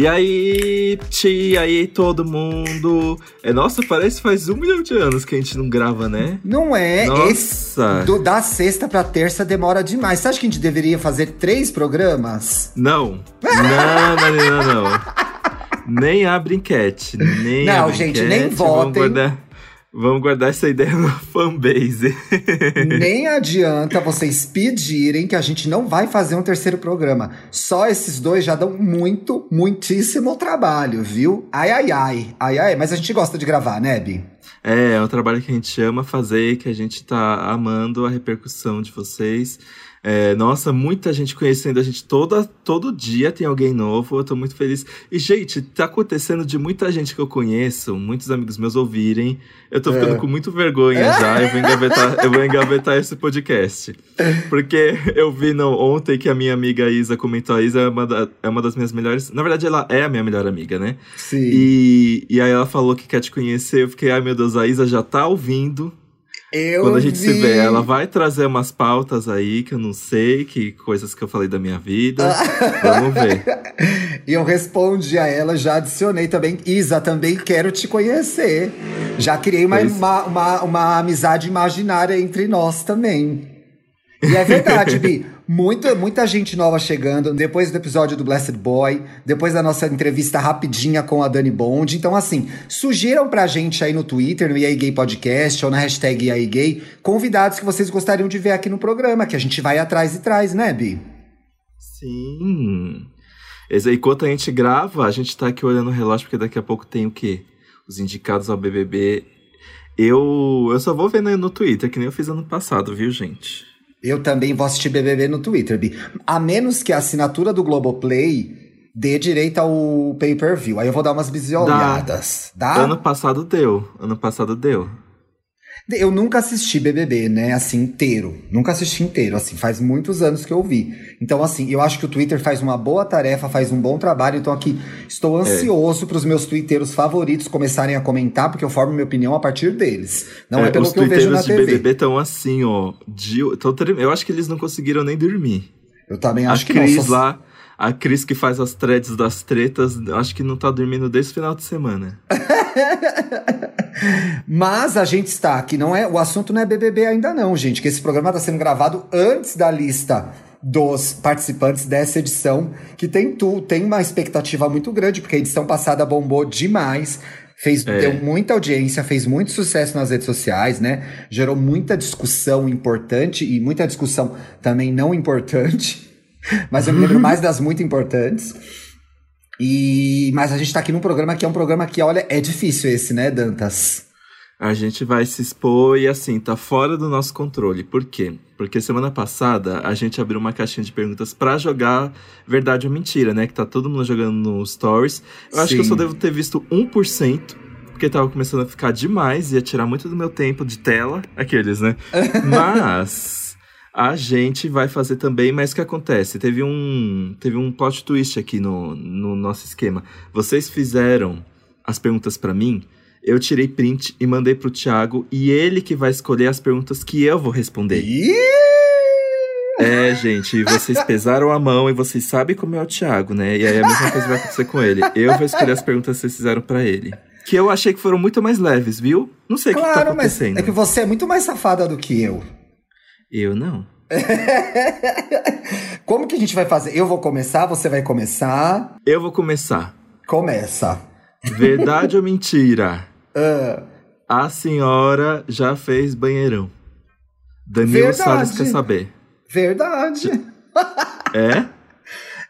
E aí, tia, aí todo mundo. É, nossa, parece que faz um milhão de anos que a gente não grava, né? Não é? Nossa. Esse, do, da sexta pra terça demora demais. Você acha que a gente deveria fazer três programas? Não. Não, não, não, não. nem abre enquete. Nem Não, gente, enquete, nem vamos votem. guardar- Vamos guardar essa ideia na fanbase. Nem adianta vocês pedirem que a gente não vai fazer um terceiro programa. Só esses dois já dão muito, muitíssimo trabalho, viu? Ai, ai, ai. Ai, ai. Mas a gente gosta de gravar, né, Bi? É, é um trabalho que a gente ama fazer, que a gente tá amando a repercussão de vocês. É, nossa, muita gente conhecendo a gente toda, todo dia tem alguém novo, eu tô muito feliz. E, gente, tá acontecendo de muita gente que eu conheço, muitos amigos meus ouvirem. Eu tô ficando É. com muito vergonha já, eu vou engavetar, eu vou engavetar esse podcast. Porque eu vi não, ontem que a minha amiga Isa comentou, a Isa é uma, da- é uma das minhas melhores. Na verdade, ela é a minha melhor amiga, né? Sim. E, e aí ela falou que quer te conhecer. Eu fiquei, ai meu Deus, a Isa já tá ouvindo. Eu Quando a gente se vi. vê, ela vai trazer umas pautas aí que eu não sei, que coisas que eu falei da minha vida. Vamos ver. E eu respondi a ela, já adicionei também. Isa, também quero te conhecer. Já criei uma, uma, uma, uma amizade imaginária entre nós também. E é verdade, Bi. Muita, muita gente nova chegando. Depois do episódio do Blessed Boy, depois da nossa entrevista rapidinha com a Dani Bond. Então, assim, sugiram pra gente aí no Twitter, no EA Gay Podcast, ou na hashtag EA Gay, convidados que vocês gostariam de ver aqui no programa, que a gente vai atrás e traz, né, Bi? Sim. Enquanto a gente grava, a gente tá aqui olhando o relógio, porque daqui a pouco tem o quê? Os indicados ao BBB. Eu, eu só vou ver no, no Twitter, que nem eu fiz ano passado, viu, gente? Eu também vou assistir BBB no Twitter, Bi. A menos que a assinatura do Globoplay dê direito ao pay-per-view. Aí eu vou dar umas bisolhadas. Dá? Ano passado deu. Ano passado deu. Eu nunca assisti BBB, né? Assim, inteiro. Nunca assisti inteiro, assim. Faz muitos anos que eu vi. Então, assim, eu acho que o Twitter faz uma boa tarefa, faz um bom trabalho. Então, aqui, estou É. ansioso para os meus twitteiros favoritos começarem a comentar, porque eu formo minha opinião a partir deles. Não é, pelo os que eu vejo na twitteiros de TV. BBB estão assim, ó. de- tão eu acho que eles não conseguiram nem dormir. Eu também A acho que não. Cris só- lá, a Cris que faz as threads das tretas, acho que não tá dormindo desde o final de semana. Mas a gente está aqui, não é? O assunto não é BBB ainda não, gente, que esse programa está sendo gravado antes da lista dos participantes dessa edição, que tem tu, tem uma expectativa muito grande, porque a edição passada bombou demais. Fez, É. deu muita audiência, fez muito sucesso nas redes sociais, né? Gerou muita discussão importante e muita discussão também não importante. Mas eu me lembro mais das muito importantes. E, mas a gente tá aqui num programa que é um programa que, olha, é difícil esse, né, Dantas? A gente vai se expor e assim, tá fora do nosso controle. Por quê? Porque semana passada a gente abriu uma caixinha de perguntas pra jogar verdade ou mentira, né? Que tá todo mundo jogando no Stories. Eu acho que eu só Sim. devo ter visto 1%, porque tava começando a ficar demais, ia tirar muito do meu tempo de tela, aqueles, né? Mas a gente vai fazer também, mas o que acontece? Teve um, teve um plot twist aqui no, no nosso esquema. Vocês fizeram as perguntas pra mim, eu tirei print e mandei pro Thiago, e ele que vai escolher as perguntas que eu vou responder. É, gente, vocês pesaram a mão e vocês sabem como é o Thiago, né? E aí a mesma coisa vai acontecer com ele. Eu vou escolher as perguntas que vocês fizeram pra ele. Que eu achei que foram muito mais leves, viu? Não sei o que, que tá Claro, mas acontecendo. é que você é muito mais safada do que eu. Eu não. Como que a gente vai fazer? Eu vou começar, você vai começar. Eu vou começar. Começa. Verdade ou mentira? Ah, A senhora já fez banheirão. Danilo Verdade. Salles quer saber. verdade. É?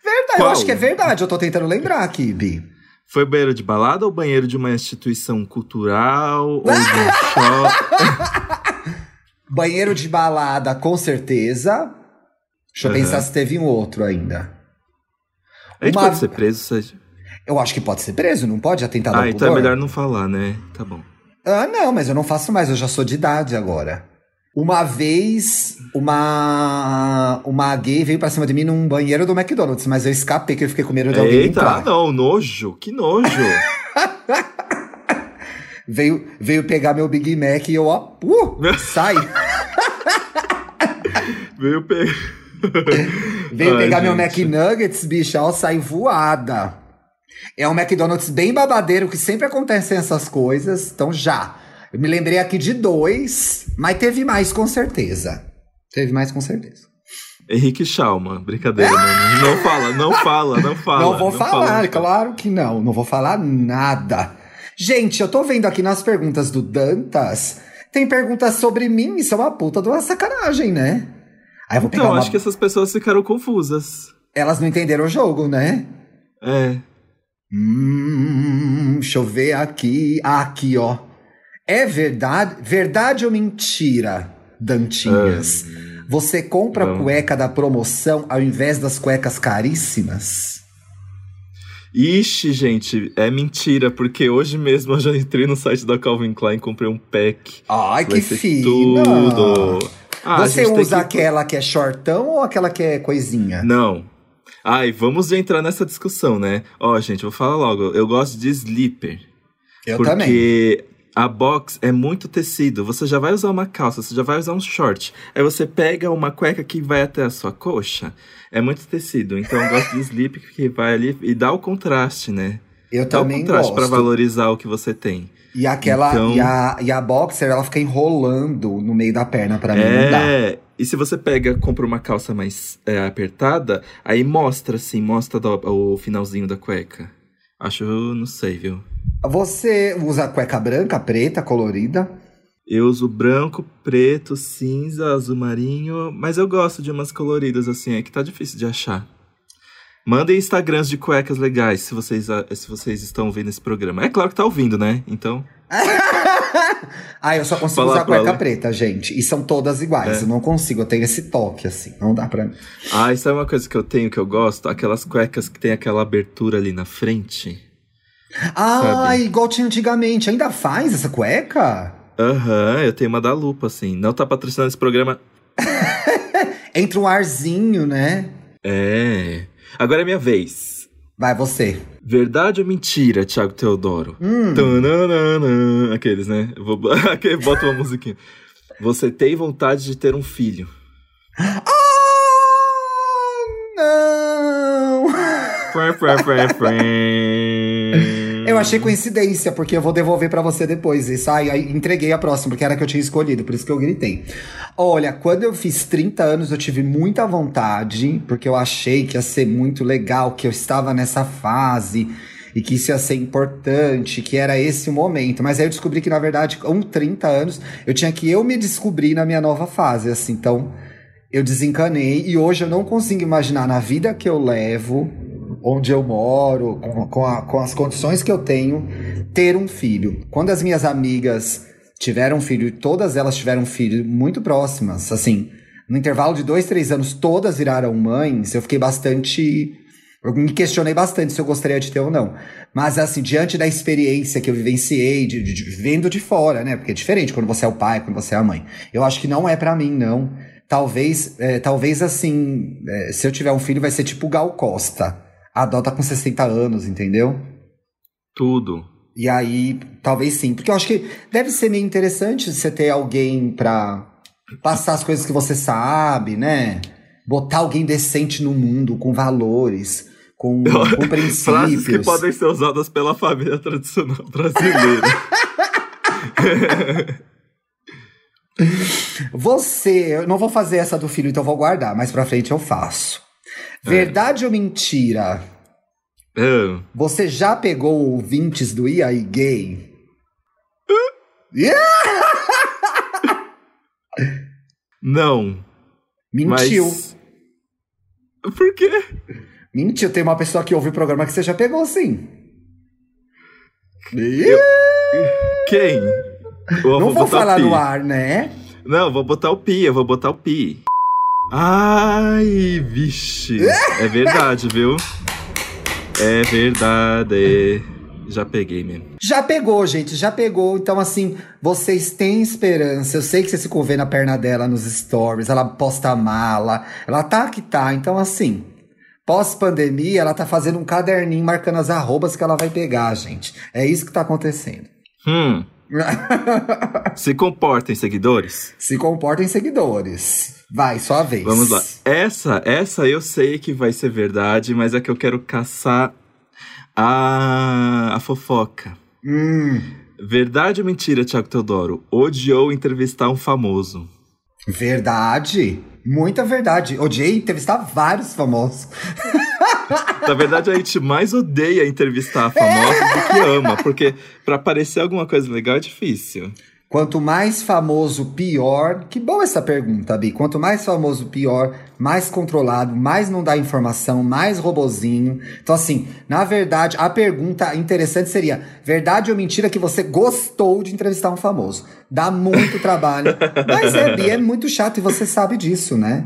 Verdade, eu Qual? acho que é verdade. Eu tô tentando lembrar aqui, Bi. Foi banheiro de balada ou banheiro de uma instituição cultural? Ou de um shopping? Banheiro de balada, com certeza. Deixa eu pensar se teve um outro ainda. A gente Uma- pode ser preso? seja- Eu acho que pode ser preso, não pode atentado ao Ah, então é pudor? melhor não falar, né? Tá bom. Ah, não, mas eu não faço mais, eu já sou de idade agora. Uma vez, uma uma gay veio pra cima de mim num banheiro do McDonald's, mas eu escapei que eu fiquei com medo de alguém Eita, entrar. não, nojo, que nojo. Veio, veio pegar meu Big Mac e eu, ó, uh, sai. Veio pegar. Veio Ai, pegar meu gente. McNuggets, bicho, ó, sai voada. É um McDonald's bem babadeiro, que sempre acontecem essas coisas. Então já. Eu me lembrei aqui de dois, mas teve mais com certeza. Teve mais com certeza. Henrique Schalman, brincadeira. não, não fala, não fala, não fala. Não vou não falar, fala. claro que não. Não vou falar nada. Gente, eu tô vendo aqui nas perguntas do Dantas. Tem perguntas sobre mim, isso é uma puta de uma sacanagem, né? Aí eu vou pegar Então, uma... acho que essas pessoas ficaram confusas. Elas não entenderam o jogo, né? É. Hum, deixa eu ver aqui. Ah, aqui, ó. É verdade, verdade ou mentira, Dantinhas? Você compra Vamos. cueca da promoção ao invés das cuecas caríssimas? Ixi, gente, é mentira, porque hoje mesmo eu já entrei no site da Calvin Klein e comprei um pack. Ai, Vai que fina! Tudo. Ah, Você usa que- aquela que é shortão ou aquela que é coisinha? Não. Ai, vamos entrar nessa discussão, né? Ó, gente, vou falar logo. Eu gosto de sleeper. Eu porque também. A box é muito tecido. Você já vai usar uma calça, você já vai usar um short. Aí você pega uma cueca que vai até a sua coxa. É muito tecido. Então eu gosto de sleep que vai ali e dá o contraste, né? Eu Dá o também contraste gosto. pra valorizar o que você tem. E aquela Então- e, a, e a boxer, ela fica enrolando no meio da perna pra mim, não dá. É, e se você pega, compra uma calça mais é, apertada, aí mostra assim, mostra do- o finalzinho da cueca. Acho, não sei, viu? Você usa cueca branca, preta, colorida? Eu uso branco, preto, cinza, azul marinho, mas eu gosto de umas coloridas assim, é que tá difícil de achar. Mandem Instagrams de cuecas legais se vocês, se vocês estão ouvindo esse programa. É claro que tá ouvindo, né? Então. ah, eu só consigo Fala usar cueca ela. preta, gente. E são todas iguais. É. Eu não consigo, eu tenho esse toque, assim. Não dá pra mim. Ah, isso é uma coisa que eu tenho que eu gosto? Aquelas cuecas que tem aquela abertura ali na frente. Ah, Sabe? igual tinha antigamente. Ainda faz essa cueca? Aham, eu tenho uma da lupa, assim. Não tá patrocinando esse programa. Entra um arzinho, né? É. Agora é minha vez. Vai, você. Verdade ou mentira, Thiago Teodoro? Hum. Tananana. Aqueles, né? Eu vou... Bota uma musiquinha. Você tem vontade de ter um filho? Ah, não! Fré, fré, fré, fré. Eu achei coincidência, porque eu vou devolver pra você depois. Aí, aí entreguei a próxima, porque era a que eu tinha escolhido, por isso que eu gritei. Olha, quando eu fiz 30 anos, eu tive muita vontade, porque eu achei que ia ser muito legal, que eu estava nessa fase e que isso ia ser importante, que era esse o momento. Mas aí eu descobri que, na verdade, com 30 anos, eu tinha que eu me descobrir na minha nova fase, assim. Então, eu desencanei e hoje eu não consigo imaginar na vida que eu levo, onde eu moro, com, com, a- com as condições que eu tenho, ter um filho. Quando as minhas amigas tiveram filho, e todas elas tiveram filho muito próximas, assim, no intervalo de dois, três anos, todas viraram mães, eu fiquei bastante. Eu me questionei bastante se eu gostaria de ter ou não. Mas, assim, diante da experiência que eu vivenciei, de, de- de- vendo de fora, né? Porque é diferente quando você é o pai, quando você é a mãe. Eu acho que não é pra mim, não. Talvez, é, talvez assim, é, se eu tiver um filho, vai ser tipo Gal Costa. Adota com 60 anos, entendeu? Tudo. E aí, talvez sim. Porque eu acho que deve ser meio interessante você ter alguém pra passar as coisas que você sabe, né? Botar alguém decente no mundo, com valores, com, com Frases que princípios. podem ser usadas pela família tradicional brasileira. Você, eu não vou fazer essa do filho, então eu vou guardar. Mais pra frente eu faço. Verdade ou mentira? Ah, Você já pegou ouvintes do aí Gay? não. Mentiu. Mas... Por quê? Mentiu, tem uma pessoa que ouve o programa que você já pegou, sim. Quem? Eu Não vou o falar pi. no ar, né? Não, eu vou botar o pi, eu vou botar o pi. Ai, vixe. É verdade, viu? É verdade. Já peguei mesmo. Já pegou, gente, já pegou. Então, assim, vocês têm esperança. Eu sei que você se convê na perna dela nos stories, ela posta a mala, ela tá que tá. Então, assim, pós-pandemia, ela tá fazendo um caderninho marcando as arrobas que ela vai pegar, gente. É isso que tá acontecendo. Hum, se comportem, seguidores. se comportem seguidores. Vai, sua vez. Vamos lá. Essa, essa eu sei que vai ser verdade, mas é que eu quero caçar Ah, a fofoca. Hum, Verdade ou mentira, Thiago Teodoro? Odiou entrevistar um famoso. verdade. Muita verdade. Odiei entrevistar vários famosos. Na verdade, a gente mais odeia entrevistar famosos do que ama, porque pra aparecer alguma coisa legal é difícil. Quanto mais famoso, pior. Que boa essa pergunta, Bi. Quanto mais famoso, pior. Mais controlado, mais não dá informação, mais robozinho. Então, assim, na verdade, a pergunta interessante seria: verdade ou mentira que você gostou de entrevistar um famoso? Dá muito trabalho. Mas é, Bi, é muito chato e você sabe disso, né?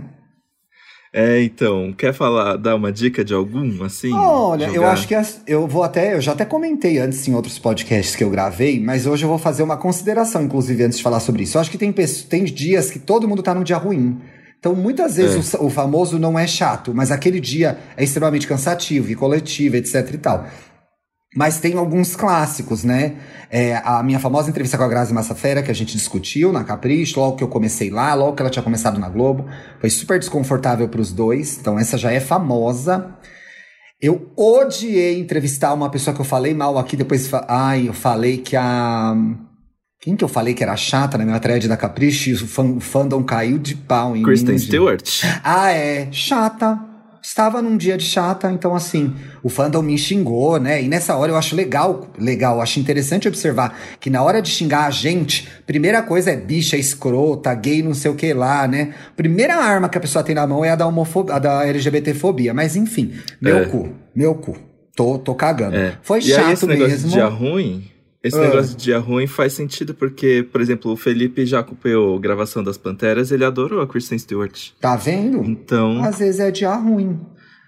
É, então, quer falar, dar uma dica de algum, assim? Olha, eu Jogar? acho que as- eu vou até. Eu já até comentei antes em outros podcasts que eu gravei, mas hoje eu vou fazer uma consideração, inclusive, antes de falar sobre isso. Eu acho que tem, tem dias que todo mundo tá num dia ruim. Então, muitas vezes É. o o, famoso não é chato, mas aquele dia é extremamente cansativo e coletivo, etc e tal. Mas tem alguns clássicos, né? É, a minha famosa entrevista com a Grazi Massafera, que a gente discutiu na Capricho, logo que eu comecei lá, logo que ela tinha começado na Globo. Foi super desconfortável pros dois, então essa já é famosa. Eu odiei entrevistar uma pessoa que eu falei mal aqui, depois. Ai, eu falei que a. Quem que eu falei que era chata na minha thread da Capricho e o, fan, o fandom caiu de pau em Kristen mim. Stewart? Ah, é. Chata. Estava num dia de chata, então assim, o fandom me xingou, né? E nessa hora eu acho legal, legal, acho interessante observar que na hora de xingar a gente, primeira coisa é bicha, escrota, gay, não sei o que lá, né? Primeira arma que a pessoa tem na mão é a da homofobia, a da LGBTfobia, mas enfim, meu É. cu, meu cu. Tô, tô cagando. É. Foi e aí, chato esse negócio mesmo. dia ruim, esse Ah. negócio de dia ruim faz sentido porque, por exemplo, o Felipe já acompanhou a gravação das Panteras, ele adorou a Kristen Stewart. Tá vendo? Então, Às vezes é dia ruim.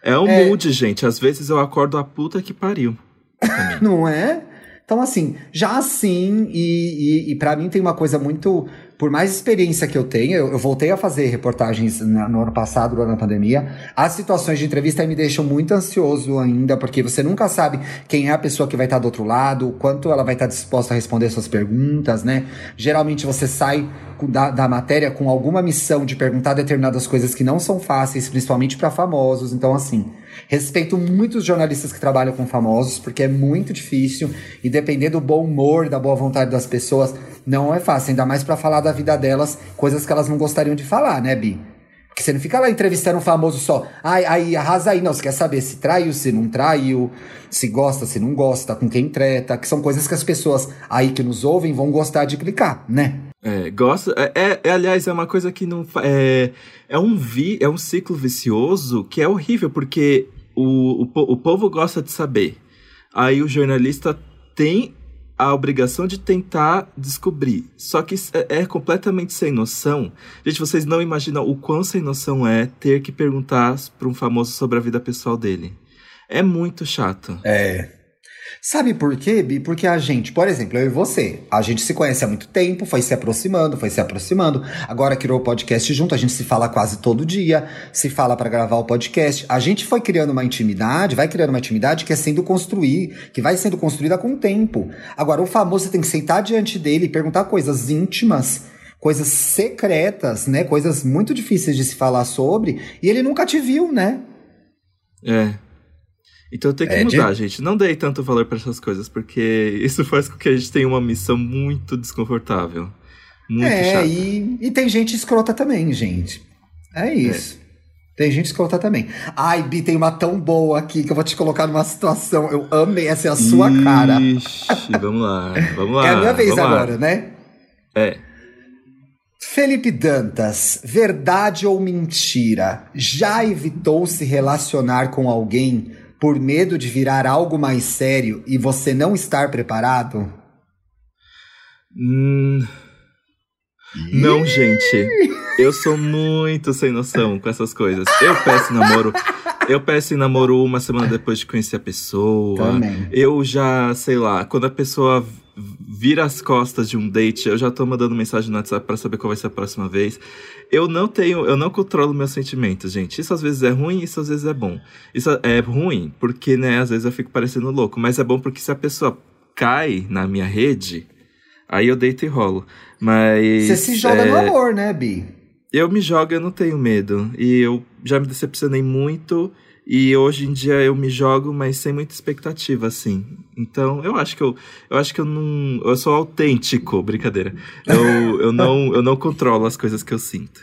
é um É. mood, gente. Às vezes eu acordo a puta que pariu. Não é? Então, assim, já assim, e, e, e para mim tem uma coisa muito. Por mais experiência que eu tenho, eu, eu voltei a fazer reportagens na- no ano passado, durante a pandemia. As situações de entrevista me deixam muito ansioso ainda, porque você nunca sabe quem é a pessoa que vai estar do outro lado, quanto ela vai estar disposta a responder suas perguntas, né? Geralmente você sai da, da matéria com alguma missão de perguntar determinadas coisas que não são fáceis, principalmente para famosos. Então, assim, Respeito muito os jornalistas que trabalham com famosos, porque é muito difícil e depender do bom humor, da boa vontade das pessoas, não é fácil, ainda mais pra falar da vida delas, coisas que elas não gostariam de falar, né, Bi? Porque você não fica lá entrevistando um famoso só. Ai, aí, arrasa aí. Não, você quer saber se traiu, se não traiu, se gosta, se não gosta, com quem treta, que são coisas que as pessoas aí que nos ouvem vão gostar de clicar, né? É, gosta. É, é- é, aliás, é uma coisa que não. É, é, um vi, é um ciclo vicioso que é horrível, porque o, o, o povo gosta de saber. Aí o jornalista tem a obrigação de tentar descobrir. Só que é, é completamente sem noção. Gente, vocês não imaginam o quão sem noção é ter que perguntar para um famoso sobre a vida pessoal dele. É muito chato. É. Sabe por quê, Bi? Porque a gente, por exemplo, eu e você, a gente se conhece há muito tempo, foi se aproximando, foi se aproximando. Agora criou o podcast junto, a gente se fala quase todo dia, se fala pra gravar o podcast. A gente foi criando uma intimidade, vai criando uma intimidade que é sendo construir, que vai sendo construída com o tempo. Agora, o famoso você tem que sentar diante dele e perguntar coisas íntimas, coisas secretas, né? Coisas muito difíceis de se falar sobre, e ele nunca te viu, né? É. Então tem que É, de- mudar, gente. Não dei tanto valor pra essas coisas, porque isso faz com que a gente tenha uma missão muito desconfortável. Muito é, chata. e, e tem gente escrota também, gente. É isso. Tem gente escrota também. Ai, Bi, tem uma tão boa aqui que eu vou te colocar numa situação. Eu amei, essa é a sua cara. Ixi, vamos lá, vamos lá. é a minha vez vamos lá. agora, né? É. Felipe Dantas, verdade ou mentira? Já evitou se relacionar com alguém por medo de virar algo mais sério e você não estar preparado? Hum, não, gente. Eu sou muito sem noção com essas coisas. Eu peço namoro. Eu peço em namoro uma semana depois de conhecer a pessoa. Também. Eu já, sei lá, quando a pessoa vira as costas de um date, eu já tô mandando mensagem no WhatsApp pra saber qual vai ser a próxima vez. Eu não tenho, eu não controlo meus sentimentos, gente. Isso às vezes é ruim, isso às vezes é bom. Isso é ruim porque, né, às vezes eu fico parecendo louco, mas é bom porque se a pessoa cai na minha rede, aí eu deito e rolo. Mas Você se joga é, no amor, né, Bi? eu me jogo, eu não tenho medo. E eu já me decepcionei muito. E hoje em dia eu me jogo, mas sem muita expectativa, assim. Então, eu acho que eu, eu acho que eu não, eu sou autêntico, brincadeira. Eu, eu não, eu não controlo as coisas que eu sinto.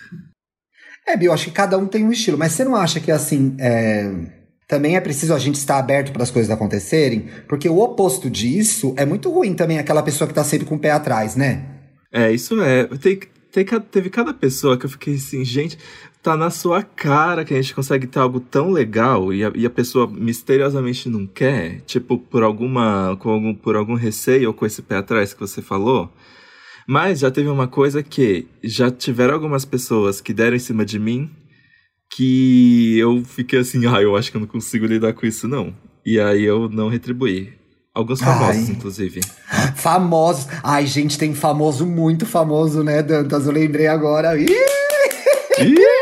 É, Bill, acho que cada um tem um estilo, mas você não acha que assim, é... também é preciso a gente estar aberto para as coisas acontecerem? Porque o oposto disso é muito ruim também, aquela pessoa que tá sempre com o pé atrás, né? É, isso é. Tem, tem, teve cada pessoa que eu fiquei assim, gente, tá na sua cara que a gente consegue ter algo tão legal e a, e a pessoa misteriosamente não quer, tipo, por alguma, com algum, por algum receio ou com esse pé atrás que você falou. Mas já teve uma coisa que já tiveram algumas pessoas que deram em cima de mim que eu fiquei assim, ah, eu acho que eu não consigo lidar com isso não. E aí eu não retribuí. Alguns famosos, Ai. inclusive. Famosos. Ai, gente, tem famoso muito famoso, né, Dantas? Eu lembrei agora. Ih! Ih!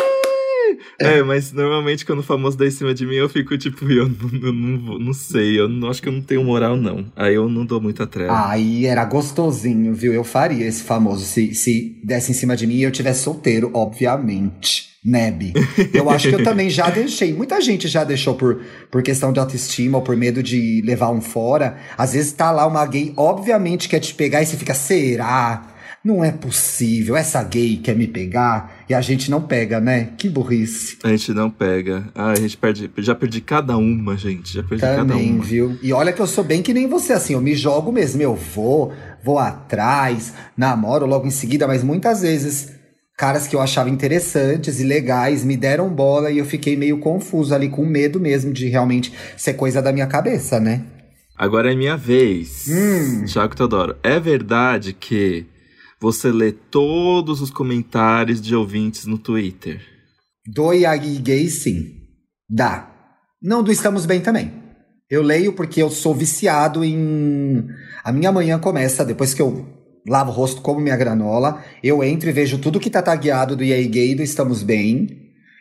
É, mas normalmente quando o famoso dá em cima de mim, eu fico tipo, eu, eu não, não sei, eu não, acho que eu não tenho moral, não. Aí eu não dou muita treva. Aí era gostosinho, viu? Eu faria esse famoso se, se desse em cima de mim e eu tivesse solteiro, obviamente. Neb. Eu acho que eu também já deixei. Muita gente já deixou por, por questão de autoestima ou por medo de levar um fora. Às vezes tá lá uma gay, obviamente quer te pegar e você fica, será? Não é possível, essa gay quer me pegar e a gente não pega, né? Que burrice. A gente não pega. Ah, a gente perde, já perdi cada uma, gente. Já perdi Também, cada uma. viu? E olha que eu sou bem que nem você, assim, eu me jogo mesmo. Eu vou, vou atrás, namoro logo em seguida, mas muitas vezes caras que eu achava interessantes e legais me deram bola e eu fiquei meio confuso ali, com medo mesmo de realmente ser coisa da minha cabeça, né? Agora é minha vez. Hum. Tiago Teodoro, é verdade que você lê todos os comentários de ouvintes no Twitter. Do Yagi Gay, sim. Dá. Não do Estamos Bem também. Eu leio porque eu sou viciado em. A minha manhã começa depois que eu lavo o rosto como minha granola. Eu entro e vejo tudo que tá tagueado do EA Gay do Estamos Bem.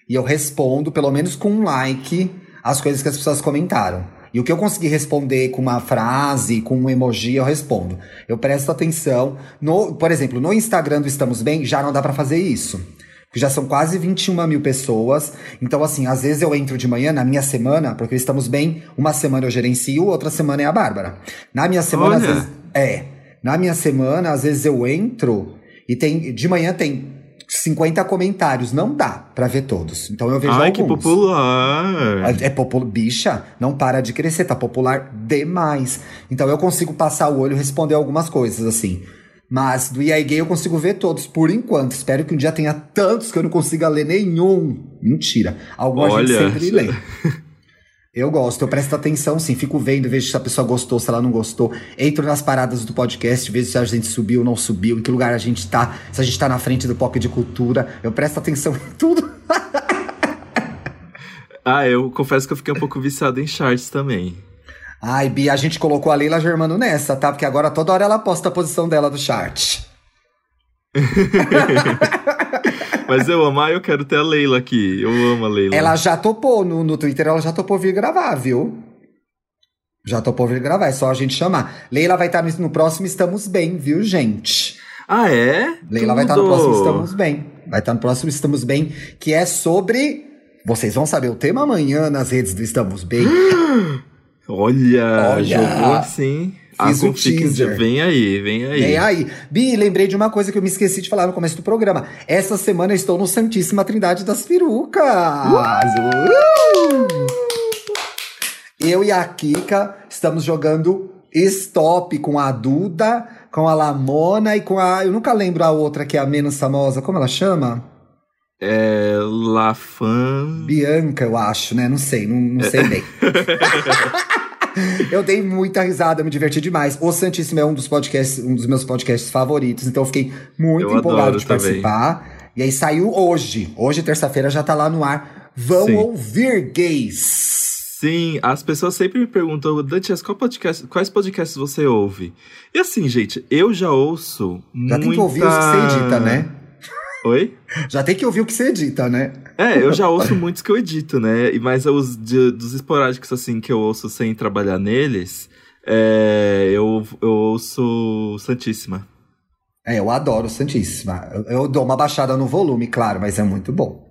E eu respondo, pelo menos com um like, as coisas que as pessoas comentaram. E o que eu conseguir responder com uma frase, com um emoji, eu respondo. Eu presto atenção. No, por exemplo, no Instagram do Estamos Bem, já não dá para fazer isso. Porque já são quase 21 mil pessoas. Então, assim, às vezes eu entro de manhã na minha semana, porque estamos bem, uma semana eu gerencio, outra semana é a Bárbara. Na minha semana, Olha. às vezes. É. Na minha semana, às vezes eu entro e tem. De manhã tem 50 comentários, não dá para ver todos. Então eu vejo Ai, alguns. que popular! É popular, bicha, não para de crescer, tá popular demais. Então eu consigo passar o olho e responder algumas coisas, assim. Mas do EA Gay eu consigo ver todos, por enquanto. Espero que um dia tenha tantos que eu não consiga ler nenhum. Mentira. Alguns a gente sempre lê. Eu gosto, eu presto atenção, sim. Fico vendo, vejo se a pessoa gostou, se ela não gostou. Entro nas paradas do podcast, vejo se a gente subiu ou não subiu, em que lugar a gente tá, se a gente tá na frente do pop de cultura. Eu presto atenção em tudo. ah, eu confesso que eu fiquei um pouco viciado em charts também. Ai, Bia, a gente colocou a Leila Germano nessa, tá? Porque agora toda hora ela posta a posição dela do chart. Mas eu amar, eu quero ter a Leila aqui. Eu amo a Leila. Ela já topou no, no Twitter, ela já topou vir gravar, viu? Já topou vir gravar, é só a gente chamar. Leila vai estar no, no próximo Estamos Bem, viu, gente? Ah, é? Leila Tudo. vai estar no próximo Estamos Bem. Vai estar no próximo Estamos Bem, que é sobre. Vocês vão saber o tema amanhã nas redes do Estamos Bem. Olha, Olha, jogou assim. Fiz o teaser. Vem aí, vem aí. Vem aí. Bi, lembrei de uma coisa que eu me esqueci de falar no começo do programa. Essa semana eu estou no Santíssima Trindade das Perucas. Uh! Eu e a Kika estamos jogando Stop com a Duda, com a Lamona e com a. Eu nunca lembro a outra que é a menos famosa. Como ela chama? É. Lafan. Bianca, eu acho, né? Não sei, não, não sei bem. eu dei muita risada, me diverti demais. O Santíssimo é um dos podcasts, um dos meus podcasts favoritos, então eu fiquei muito eu empolgado de também. participar. E aí saiu hoje. Hoje, terça-feira, já tá lá no ar. Vão Sim. ouvir gays. Sim, as pessoas sempre me perguntam, Dantes, qual podcast, quais podcasts você ouve? E assim, gente, eu já ouço já muita... tem que ouvir os que você edita, né? Oi? Já tem que ouvir o que você edita, né? É, eu já ouço muitos que eu edito, né? Mas os de, dos esporádicos, assim, que eu ouço sem trabalhar neles, é, eu, eu ouço Santíssima. É, eu adoro Santíssima. Eu, eu dou uma baixada no volume, claro, mas é muito bom.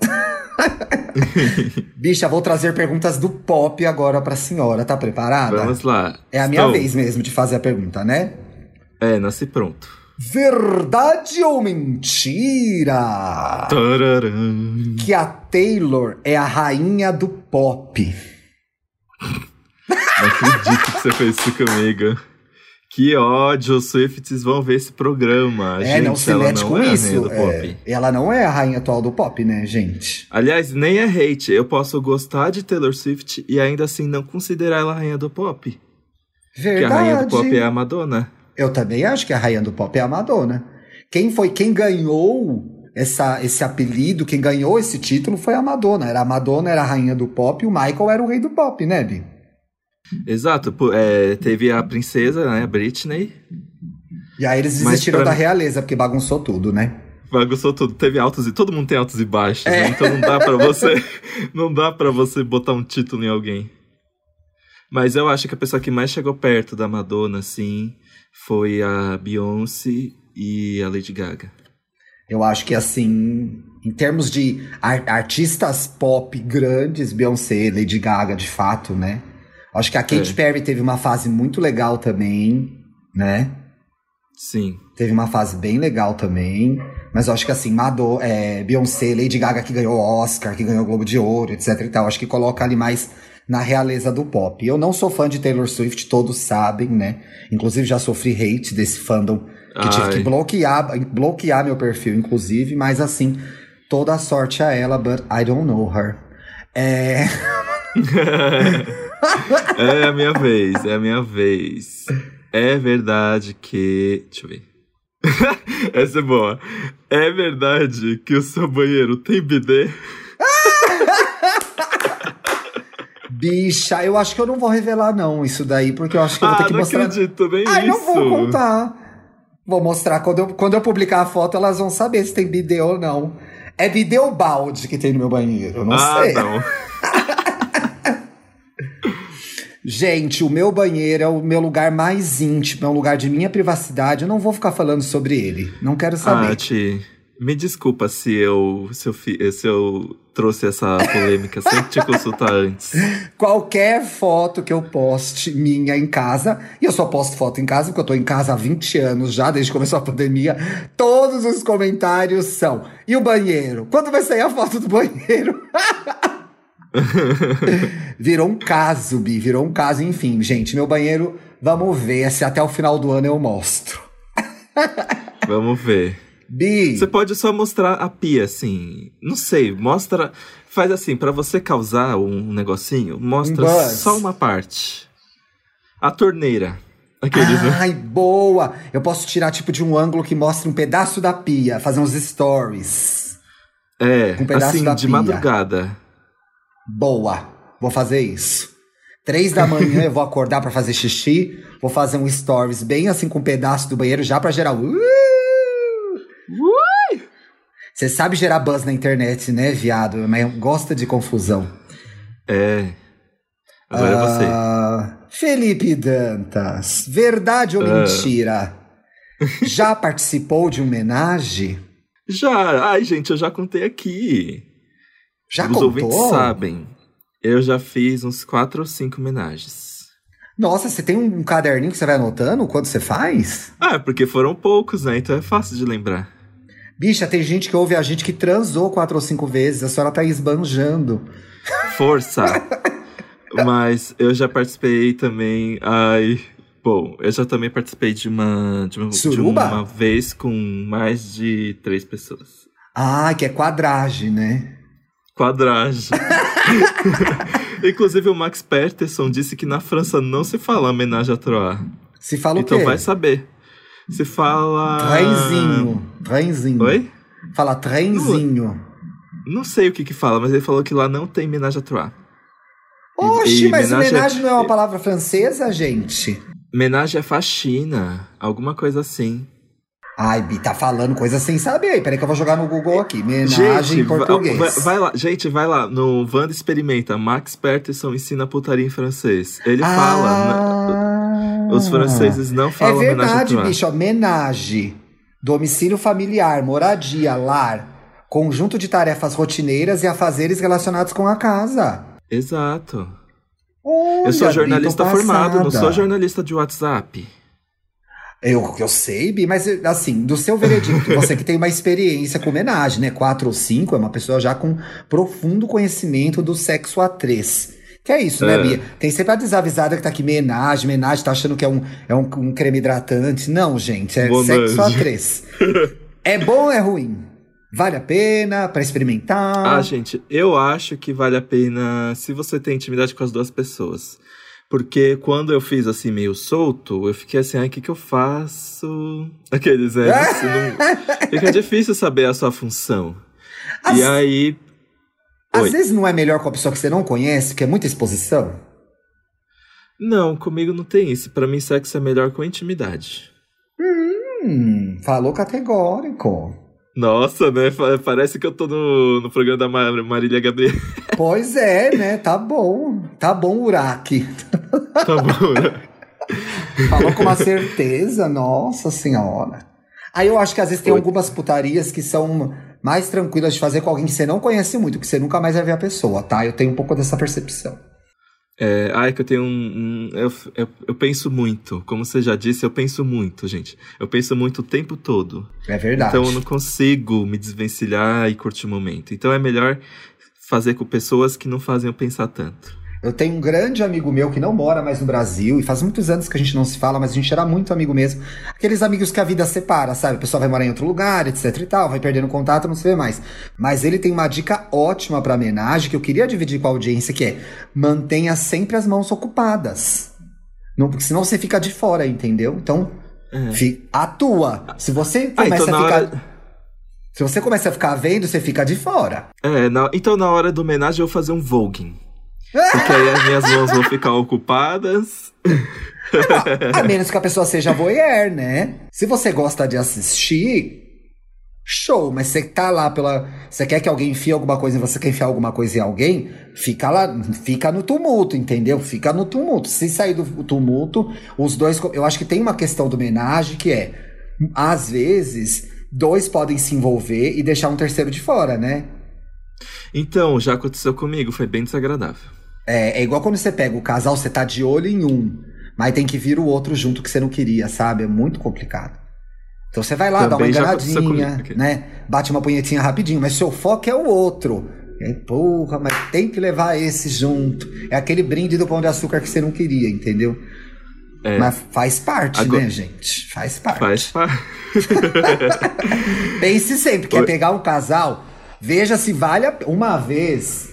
Bicha, vou trazer perguntas do pop agora pra senhora. Tá preparada? Vamos lá. É a minha Estou. vez mesmo de fazer a pergunta, né? É, nasci pronto. Verdade ou mentira? Tararam. Que a Taylor é a rainha do pop. Não acredito que você fez isso comigo. Que ódio, os Swifts vão ver esse programa. é, Gente, não se ela mete não com é isso. é. ela não é a rainha atual do pop, né, gente? Aliás, nem é hate. Eu posso gostar de Taylor Swift e ainda assim não considerar ela a rainha do pop. Porque Verdade. a rainha do pop é a Madonna. Eu também acho que a rainha do pop é a Madonna. Quem foi quem ganhou essa, esse apelido, quem ganhou esse título foi a Madonna. Era a Madonna, era a rainha do pop e o Michael era o rei do pop, né, Bi? Exato. é, teve a princesa, né, a Britney. E aí eles desistiram da mim- realeza, porque bagunçou tudo, né? Bagunçou tudo. Teve altos e todo mundo tem altos e baixos, É. né? Então não dá pra você, não dá para você botar um título em alguém. Mas eu acho que a pessoa que mais chegou perto da Madonna, assim, foi a Beyoncé e a Lady Gaga. Eu acho que, assim, em termos de ar- artistas pop grandes, Beyoncé, Lady Gaga, de fato, né? Acho que a Katy É. Perry teve uma fase muito legal também, né? Sim. Teve uma fase bem legal também. Mas eu acho que assim, Mado, é, Beyoncé, Lady Gaga que ganhou Oscar, que ganhou Globo de Ouro, etc e tal. Acho que coloca ali mais na realeza do pop. Eu não sou fã de Taylor Swift, todos sabem, né? Inclusive já sofri hate desse fandom que tive Ai. que bloquear, bloquear meu perfil, inclusive. Mas assim, toda a sorte a ela, but I don't know her. É... é a minha vez, é a minha vez. É verdade que. Deixa eu ver. Essa é boa. É verdade que o seu banheiro tem bidê? Bicha, eu acho que eu não vou revelar, não, isso daí, porque eu acho que eu vou ter Ah, que não mostrar. acredito, nem Ai, isso. não vou contar. Vou mostrar. Quando eu, quando eu publicar a foto, elas vão saber se tem bidê ou não. É bidê ou balde que tem no meu banheiro? Eu não ah, sei. não. Gente, o meu banheiro é o meu lugar mais íntimo, é um lugar de minha privacidade. Eu não vou ficar falando sobre ele. Não quero saber. Ah, me desculpa se eu, se eu, se eu trouxe essa polêmica sem te consultar antes. Qualquer foto que eu poste minha em casa, e eu só posto foto em casa porque eu tô em casa há 20 anos já, desde que começou a pandemia, todos os comentários são: e o banheiro? Quando vai sair a foto do banheiro? virou um caso, Bi, virou um caso. Enfim, gente, meu banheiro, vamos ver se até o final do ano eu mostro. Vamos ver. Bi, Você pode só mostrar a pia, assim. Não sei, mostra. Faz assim, pra você causar um negocinho, mostra só uma parte. A torneira. Aqueles, né? Ai, boa! Eu posso tirar tipo de um ângulo que mostre um pedaço da pia, fazer uns stories. É, um pedaço assim, da de pia. madrugada. Boa! Vou fazer isso. Três da manhã eu vou acordar pra fazer xixi, vou fazer um stories bem assim com um pedaço do banheiro já pra gerar. Uh! Você sabe gerar buzz na internet, né, viado? Mas gosta de confusão. É. Agora é você. Ah, Felipe Dantas, verdade ou Ah. mentira? Já participou de um homenagem? Já, ai, gente, eu já contei aqui. Já Os contou? ouvintes sabem. Eu já fiz uns quatro ou cinco homenagens. Nossa, você tem um caderninho que você vai anotando quando você faz? Ah, porque foram poucos, né? Então é fácil de lembrar. Bicha, tem gente que ouve a gente que transou quatro ou cinco vezes, a senhora tá esbanjando. Força! Mas eu já participei também. Ai. Bom, eu já também participei de uma, de uma, de uma vez com mais de três pessoas. Ah, que é quadragem, né? Quadragem. Inclusive o Max Peterson disse que na França não se fala homenagem a Troar. Se fala Então o quê? vai saber. Se fala. Trenzinho. Trenzinho. Oi? Fala trenzinho. Não sei o que que fala, mas ele falou que lá não tem homenagem Troar. E- Oxi, e mas homenagem- homenagem não é uma palavra francesa, gente? Homenagem é faxina, alguma coisa assim. Ai, Bi, tá falando coisa sem saber. Peraí que eu vou jogar no Google aqui. Homenagem em português. Vai, vai lá, gente, vai lá no Wanda Experimenta. Max Peterson ensina putaria em francês. Ele fala. Ah, na- os franceses não É falam a verdade, bicho. Homenagem. Domicílio familiar, moradia, lar. conjunto de tarefas rotineiras e afazeres relacionados com a casa. Exato. Olha, eu sou jornalista formado, não sou jornalista de WhatsApp. Eu, eu sei, Bi, mas assim, do seu veredicto, você que tem uma experiência com homenagem, né? Quatro ou cinco, é uma pessoa já com profundo conhecimento do sexo a três. Que é isso, né, É. Bia? Tem sempre a desavisada que tá aqui, menagem, menagem, tá achando que é um, é um, um creme hidratante. Não, gente, é Bonange. sexo a três. é bom ou é ruim? Vale a pena pra experimentar? Ah, gente, eu acho que vale a pena se você tem intimidade com as duas pessoas. Porque quando eu fiz assim meio solto, eu fiquei assim, ai, o que, que eu faço? Aqueles, é, assim, não... fica difícil saber a sua função. Às- E aí. Às Oi. vezes não é melhor com a pessoa que você não conhece, porque é muita exposição. Não, comigo não tem isso. Pra mim, sexo é melhor com intimidade. Hum, falou categórico. Nossa, né? Pa- Parece que eu tô no, no programa da Mar- Marília Gabriel. Pois é, né? Tá bom. Tá bom, Uraki. Tá bom, né? Falou com uma certeza, nossa senhora. Aí eu acho que às vezes tem algumas putarias que são mais tranquilas de fazer com alguém que você não conhece muito, que você nunca mais vai ver a pessoa, tá? Eu tenho um pouco dessa percepção. É, ai, que eu tenho um. um- eu, eu, eu penso muito. Como você já disse, eu penso muito, gente. Eu penso muito o tempo todo. É verdade. Então eu não consigo me desvencilhar e curtir o momento. Então é melhor fazer com pessoas que não fazem eu pensar tanto. Eu tenho um grande amigo meu que não mora mais no Brasil e faz muitos anos que a gente não se fala, mas a gente era muito amigo mesmo. Aqueles amigos que a vida separa, sabe? A pessoa vai morar em outro lugar, etc e tal, vai perdendo contato, não se vê mais. Mas ele tem uma dica ótima pra homenagem que eu queria dividir com a audiência, que é mantenha sempre as mãos ocupadas. Não, porque senão você fica de fora, entendeu? Então, É. fi- atua. Se você Ah, começa então a ficar. hora. Se você começa a ficar vendo, você fica de fora. É, na- então na hora da homenagem eu vou fazer um voguing. Porque aí as minhas mãos vão ficar ocupadas. A menos que a pessoa seja voyeur, né? Se você gosta de assistir, show. Mas você tá lá pela. Você quer que alguém enfie alguma coisa e você quer enfiar alguma coisa em alguém, fica lá, fica no tumulto, entendeu? Fica no tumulto. Se sair do tumulto, os dois. Eu acho que tem uma questão do homenagem que é. Às vezes, dois podem se envolver e deixar um terceiro de fora, né? Então, já aconteceu comigo, foi bem desagradável. É, é igual quando você pega o casal, você tá de olho em um, mas tem que vir o outro junto que você não queria, sabe? É muito complicado. Então você vai lá, dá uma Também já aconteceu enganadinha, comigo. né? Bate uma punhetinha rapidinho, mas seu foco é o outro. E aí, porra, mas tem que levar esse junto. É aquele brinde do pão de açúcar que você não queria, entendeu? É. Mas faz parte, Agora- né, gente? Faz parte. Faz parte. Pense sempre, quer Oi. pegar um casal, veja se vale a... Uma vez,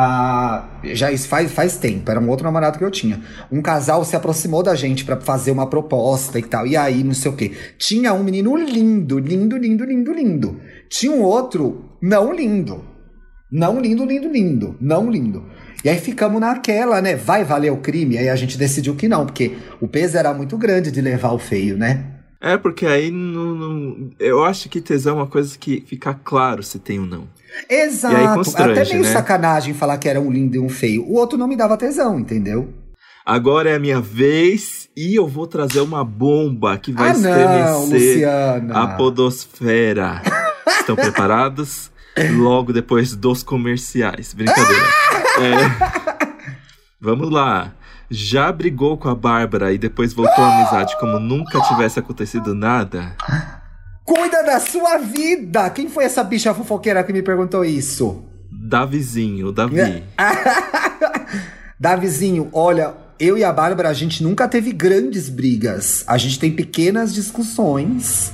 ah, já isso faz, faz tempo, era um outro namorado que eu tinha. Um casal se aproximou da gente pra fazer uma proposta e tal, e aí não sei o quê. Tinha um menino lindo, lindo, lindo, lindo, lindo. Tinha um outro não lindo. Não lindo, lindo, lindo. Não lindo. E aí ficamos naquela, né? Vai valer o crime? Aí a gente decidiu que não, porque o peso era muito grande de levar o feio, né? É, porque aí não, não- eu acho que tesão é uma coisa que fica claro se tem ou não. Exato. E aí constrange, Até meio né? sacanagem falar que era um lindo e um feio. O outro não me dava tesão, entendeu? Agora é a minha vez e eu vou trazer uma bomba que vai ah, não, estremecer Luciana. a podosfera. Estão preparados? Logo depois dos comerciais. Brincadeira. É. Vamos lá. Já brigou com a Bárbara e depois voltou à amizade como nunca tivesse acontecido nada? Cuida da sua vida! Quem foi essa bicha fofoqueira que me perguntou isso? Davizinho, Davi. Davizinho, olha, eu e a Bárbara, a gente nunca teve grandes brigas. A gente tem pequenas discussões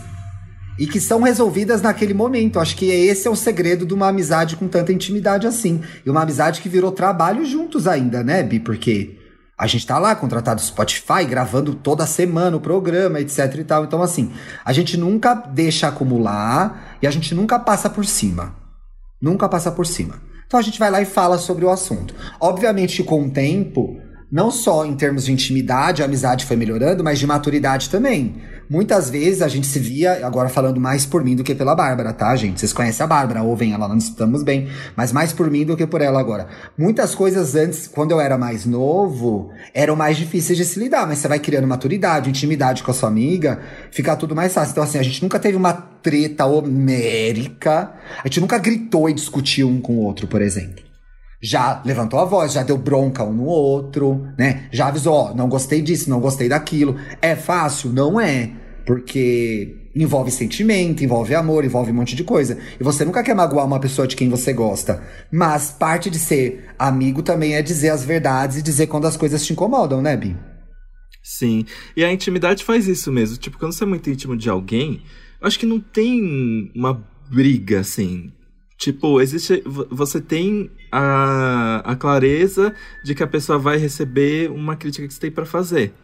e que são resolvidas naquele momento. Acho que esse é o segredo de uma amizade com tanta intimidade assim. E uma amizade que virou trabalho juntos ainda, né, Bi? Porque a gente tá lá contratado Spotify, gravando toda semana o programa, etc e tal. Então, assim, a gente nunca deixa acumular e a gente nunca passa por cima. Nunca passa por cima. Então a gente vai lá e fala sobre o assunto. Obviamente com o tempo, não só em termos de intimidade, a amizade foi melhorando, mas de maturidade também. Muitas vezes a gente se via, agora falando mais por mim do que pela Bárbara, tá, gente? Vocês conhecem a Bárbara, ouvem ela, nós estamos bem, mas mais por mim do que por ela agora. Muitas coisas antes, quando eu era mais novo, eram mais difíceis de se lidar, mas você vai criando maturidade, intimidade com a sua amiga, fica tudo mais fácil. Então, assim, a gente nunca teve uma treta homérica, a gente nunca gritou e discutiu um com o outro, por exemplo já levantou a voz, já deu bronca um no outro, né? Já avisou, ó, não gostei disso, não gostei daquilo. É fácil? Não é. Porque envolve sentimento, envolve amor, envolve um monte de coisa. E você nunca quer magoar uma pessoa de quem você gosta. Mas parte de ser amigo também é dizer as verdades e dizer quando as coisas te incomodam, né, Bi? Sim. E a intimidade faz isso mesmo. Tipo, quando você é muito íntimo de alguém, acho que não tem uma briga, assim. Tipo, existe. Você tem a, a clareza de que a pessoa vai receber uma crítica que você tem para fazer.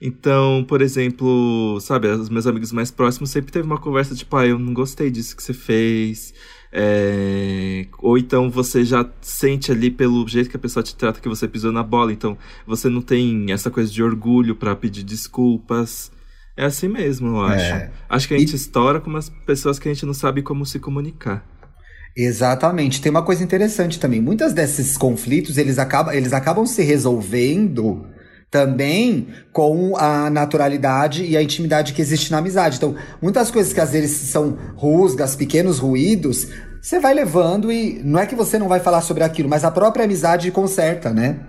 Então, por exemplo, sabe, os meus amigos mais próximos sempre teve uma conversa tipo, ah, eu não gostei disso que você fez. É... Ou então você já sente ali pelo jeito que a pessoa te trata que você pisou na bola. Então você não tem essa coisa de orgulho para pedir desculpas. É assim mesmo, eu acho. É. Acho que a gente e... estoura com as pessoas que a gente não sabe como se comunicar. Exatamente. Tem uma coisa interessante também. Muitos desses conflitos, eles acabam, eles acabam se resolvendo também com a naturalidade e a intimidade que existe na amizade. Então, muitas coisas que às vezes são rusgas, pequenos ruídos, você vai levando e não é que você não vai falar sobre aquilo, mas a própria amizade conserta, né?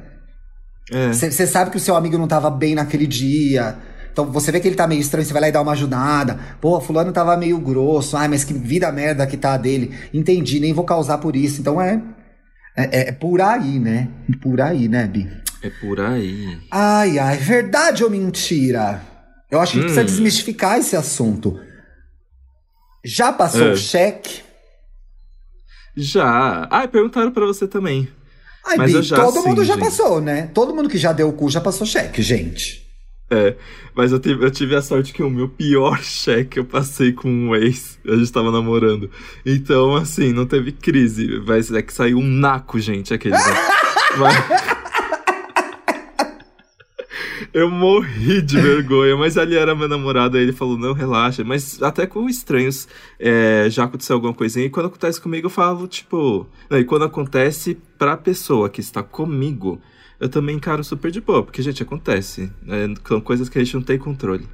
Você é. sabe que o seu amigo não estava bem naquele dia. Então você vê que ele tá meio estranho, você vai lá e dá uma ajudada. Pô, fulano tava meio grosso. Ai, mas que vida merda que tá dele. Entendi, nem vou causar por isso. Então é. É, é por aí, né? Por aí, né, Bi? É por aí. Ai, ai, verdade ou mentira? Eu acho que hum. precisa desmistificar esse assunto. Já passou é. o cheque? Já. Ah, perguntaram para você também. Ai, Mas Bi, todo sim, mundo já gente. passou, né? Todo mundo que já deu o cu já passou cheque, gente. É, mas eu tive, eu tive a sorte que o meu pior cheque eu passei com um ex, a gente tava namorando. Então, assim, não teve crise. Mas é que saiu um naco, gente, aquele. Né? mas... Eu morri de vergonha, mas ali era meu namorado, aí ele falou, não, relaxa. Mas até com estranhos é, já aconteceu alguma coisinha. E quando acontece comigo, eu falo, tipo. Não, e quando acontece pra pessoa que está comigo, eu também encaro super de boa, porque, gente, acontece. Né? São coisas que a gente não tem controle.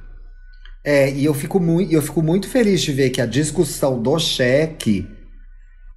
É, e eu fico, muito, eu fico muito feliz de ver que a discussão do cheque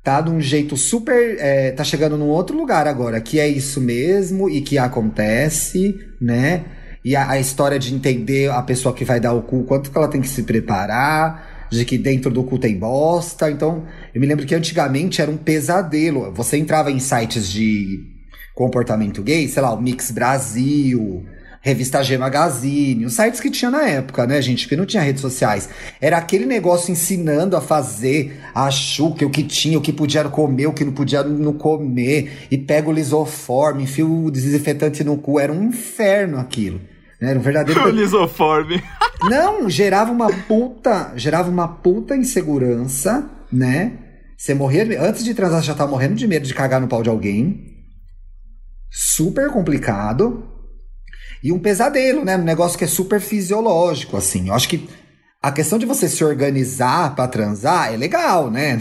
tá de um jeito super. É, tá chegando num outro lugar agora, que é isso mesmo e que acontece, né? E a, a história de entender a pessoa que vai dar o cu, quanto que ela tem que se preparar, de que dentro do cu tem bosta. Então, eu me lembro que antigamente era um pesadelo. Você entrava em sites de comportamento gay, sei lá, o Mix Brasil, revista G Magazine, os sites que tinha na época, né, gente? Que não tinha redes sociais. Era aquele negócio ensinando a fazer a chuca, o que tinha, o que podia comer, o que não podia não comer. E pega o lisoforme, enfia o desinfetante no cu. Era um inferno aquilo. Né? Era um verdadeiro. O lisoforme. Não, gerava uma puta. Gerava uma puta insegurança, né? Você morrer. Antes de transar, você já tá morrendo de medo de cagar no pau de alguém super complicado e um pesadelo, né? Um negócio que é super fisiológico, assim. Eu acho que a questão de você se organizar para transar é legal, né?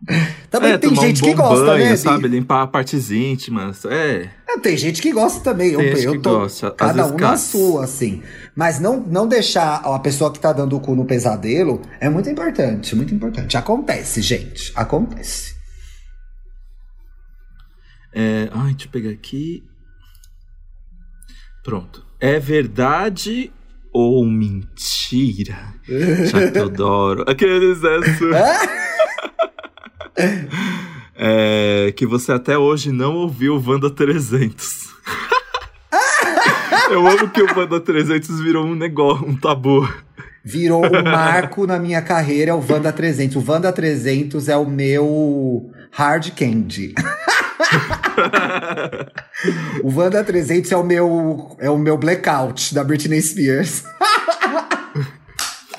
Também é, tem gente um que gosta, banho, né? sabe? Limpar partes íntimas, é. é. Tem gente que gosta também. Tem eu, eu tô, gosta. cada um na sua, assim. Mas não, não deixar a pessoa que tá dando o cu no pesadelo é muito importante, muito importante. Acontece, gente. Acontece. É, ai, deixa eu pegar aqui. Pronto. É verdade ou mentira? adoro. Aqueles é, que você até hoje não ouviu o Wanda 300. Eu amo que o Wanda 300 virou um negócio, um tabu. Virou um marco na minha carreira, é o Wanda 300. O Wanda 300 é o meu hard candy. o Wanda 300 é o meu é o meu blackout da Britney Spears.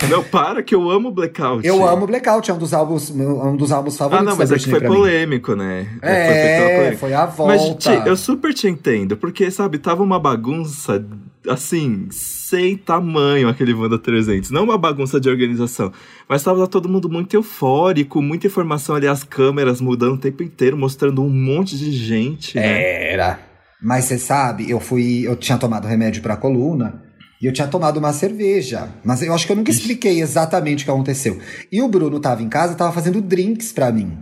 Não, para que eu amo Blackout. Eu amo Blackout, é um dos álbuns, um dos álbuns favoritos. Ah, não, mas da é que foi pra mim. polêmico, né? É, foi, foi a volta. Mas, Ti, eu super te entendo, porque, sabe, tava uma bagunça, assim, sem tamanho aquele Wanda 300. Não uma bagunça de organização, mas tava todo mundo muito eufórico, muita informação ali, as câmeras mudando o tempo inteiro, mostrando um monte de gente, né? Era. Mas você sabe, eu fui, eu tinha tomado remédio pra coluna e eu tinha tomado uma cerveja. Mas eu acho que eu nunca expliquei exatamente o que aconteceu. E o Bruno tava em casa, tava fazendo drinks pra mim.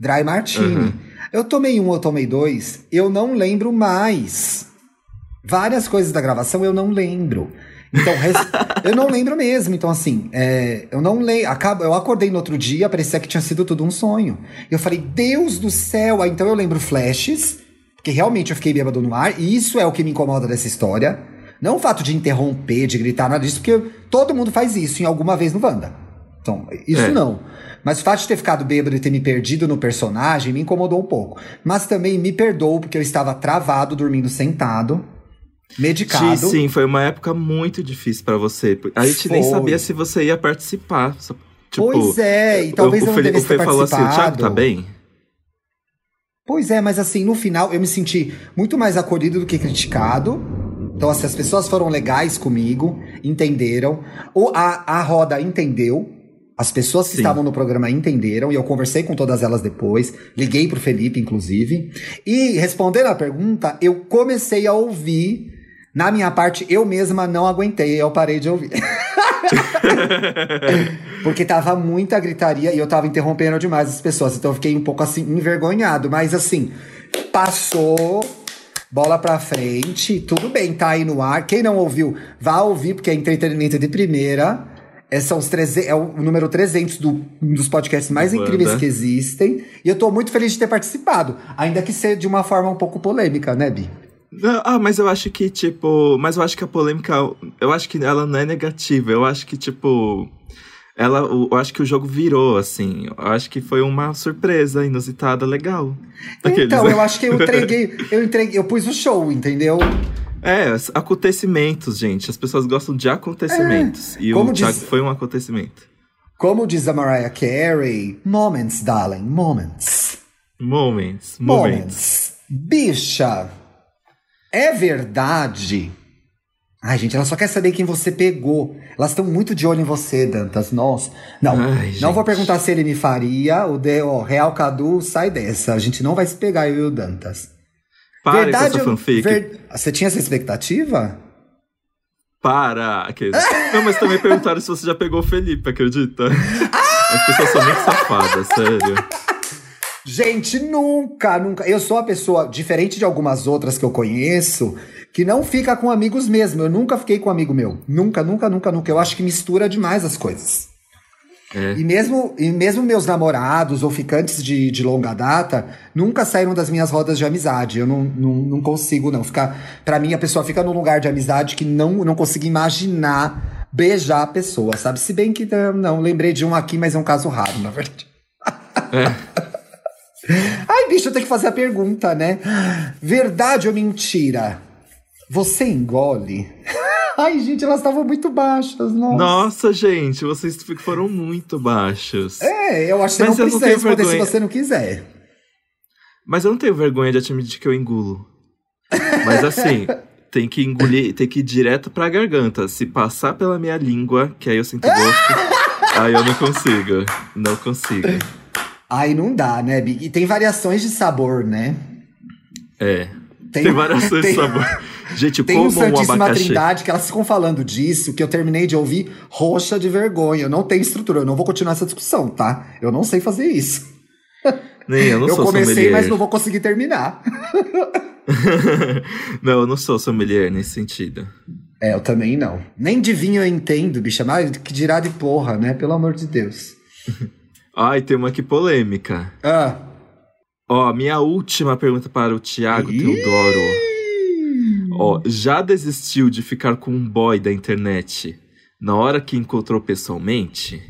Dry Martini. Uhum. Eu tomei um, eu tomei dois, eu não lembro mais. Várias coisas da gravação eu não lembro. Então, res- eu não lembro mesmo. Então, assim, é, eu não lembro. Eu acordei no outro dia, parecia que tinha sido tudo um sonho. E eu falei, Deus do céu! Aí, então eu lembro flashes, porque realmente eu fiquei bêbado no ar, e isso é o que me incomoda dessa história. Não o fato de interromper, de gritar, nada disso, porque todo mundo faz isso em alguma vez no Wanda. Então, isso É. não. Mas o fato de ter ficado bêbado e ter me perdido no personagem me incomodou um pouco. Mas também me perdoou porque eu estava travado, dormindo sentado, medicado. Ti, sim, foi uma época muito difícil pra você. A gente nem Foi. sabia se você ia participar. Tipo, Pois é, e talvez o, eu não Felipe, o devesse ter Fê falou assim, o Thiago participado. tá bem? Pois é, mas assim, no final eu me senti muito mais acolhido do que criticado. Então, assim, as pessoas foram legais comigo, entenderam. Ou a, a roda entendeu. As pessoas que Sim. estavam no programa entenderam, e eu conversei com todas elas depois. Liguei pro Felipe, inclusive. E respondendo a pergunta, eu comecei a ouvir. Na minha parte, eu mesma não aguentei, eu parei de ouvir. Porque tava muita gritaria e eu tava interrompendo demais as pessoas. Então eu fiquei um pouco assim, envergonhado. Mas assim, passou, bola pra frente, tudo bem, tá aí no ar. Quem não ouviu, vá ouvir, porque é entretenimento de primeira. É, são os 300, é o número 300 do, um dos podcasts mais Wanda. incríveis que existem. E eu tô muito feliz de ter participado. Ainda que seja de uma forma um pouco polêmica, né, Bi? Não, Ah, mas eu acho que, tipo. Mas eu acho que a polêmica. Eu acho que ela não é negativa. Eu acho que, tipo. Ela, eu acho que o jogo virou, assim. Eu acho que foi uma surpresa inusitada, legal. Daqueles, então, né? eu acho que eu entreguei, eu entreguei, eu pus o show, entendeu? É, acontecimentos, gente. As pessoas gostam de acontecimentos. e É, como o diz- foi um acontecimento. Como diz a Mariah Carey, moments, darling, moments. Moments, momentos. Moments. Bicha, é verdade. Ai, gente, ela só quer saber quem você pegou. Elas estão muito de olho em você, Dantas. Nossa. Não, Ai, não vou perguntar se ele me faria. O de, ó, Real Cadu, sai dessa. A gente não vai se pegar, eu e o Dantas. Para com essa fanfic. ver- Você tinha essa expectativa? Para! Aqueles. Não, mas também perguntaram se você já pegou o Felipe, acredita? As pessoas são muito safadas, sério. Gente, nunca, nunca. Eu sou uma pessoa, diferente de algumas outras que eu conheço, que não fica com amigos mesmo. Eu nunca fiquei com um amigo meu. Nunca, nunca, nunca, nunca. Eu acho que mistura demais as coisas. É. E mesmo, e mesmo meus namorados ou ficantes de, de longa data nunca saíram das minhas rodas de amizade. Eu não, não, não consigo, não. Ficar, pra mim, a pessoa fica num lugar de amizade que não, não consigo imaginar beijar a pessoa, sabe? Se bem que não, não, lembrei de um aqui, mas é um caso raro, na verdade. Ai, bicho, eu tenho que fazer a pergunta, né? Verdade ou mentira? Você engole? Ai, gente, elas estavam muito baixas, nossa. Nossa, gente, vocês foram muito baixos. É, eu acho que você Mas não eu não precisa tenho responder vergonha. se você não quiser. Mas eu não tenho vergonha de admitir que eu engulo. Mas assim, tem que engolir, tem que ir direto pra garganta. Se passar pela minha língua, que aí eu sinto gosto, aí eu não consigo. Não consigo. Ai, não dá, né, Big? E tem variações de sabor, né? É. Tem, variações tem- de sabor. Gente, Tem um como um Santíssima abacaxi. Trindade que elas ficam falando disso, que eu terminei de ouvir roxa de vergonha. Eu não tenho estrutura, eu não vou continuar essa discussão, tá? Eu não sei fazer isso. Nem, eu não eu sou comecei, sommelier. mas não vou conseguir terminar. não, eu não sou sommelier nesse sentido. É, eu também não. Nem de vinho eu entendo, bicha, mas que dirá de porra, né? Pelo amor de Deus. Ai, tem uma aqui polêmica. Ah. Ó, minha última pergunta para o Thiago Teodoro. Ó, já desistiu de ficar com um boy da internet na hora que encontrou pessoalmente?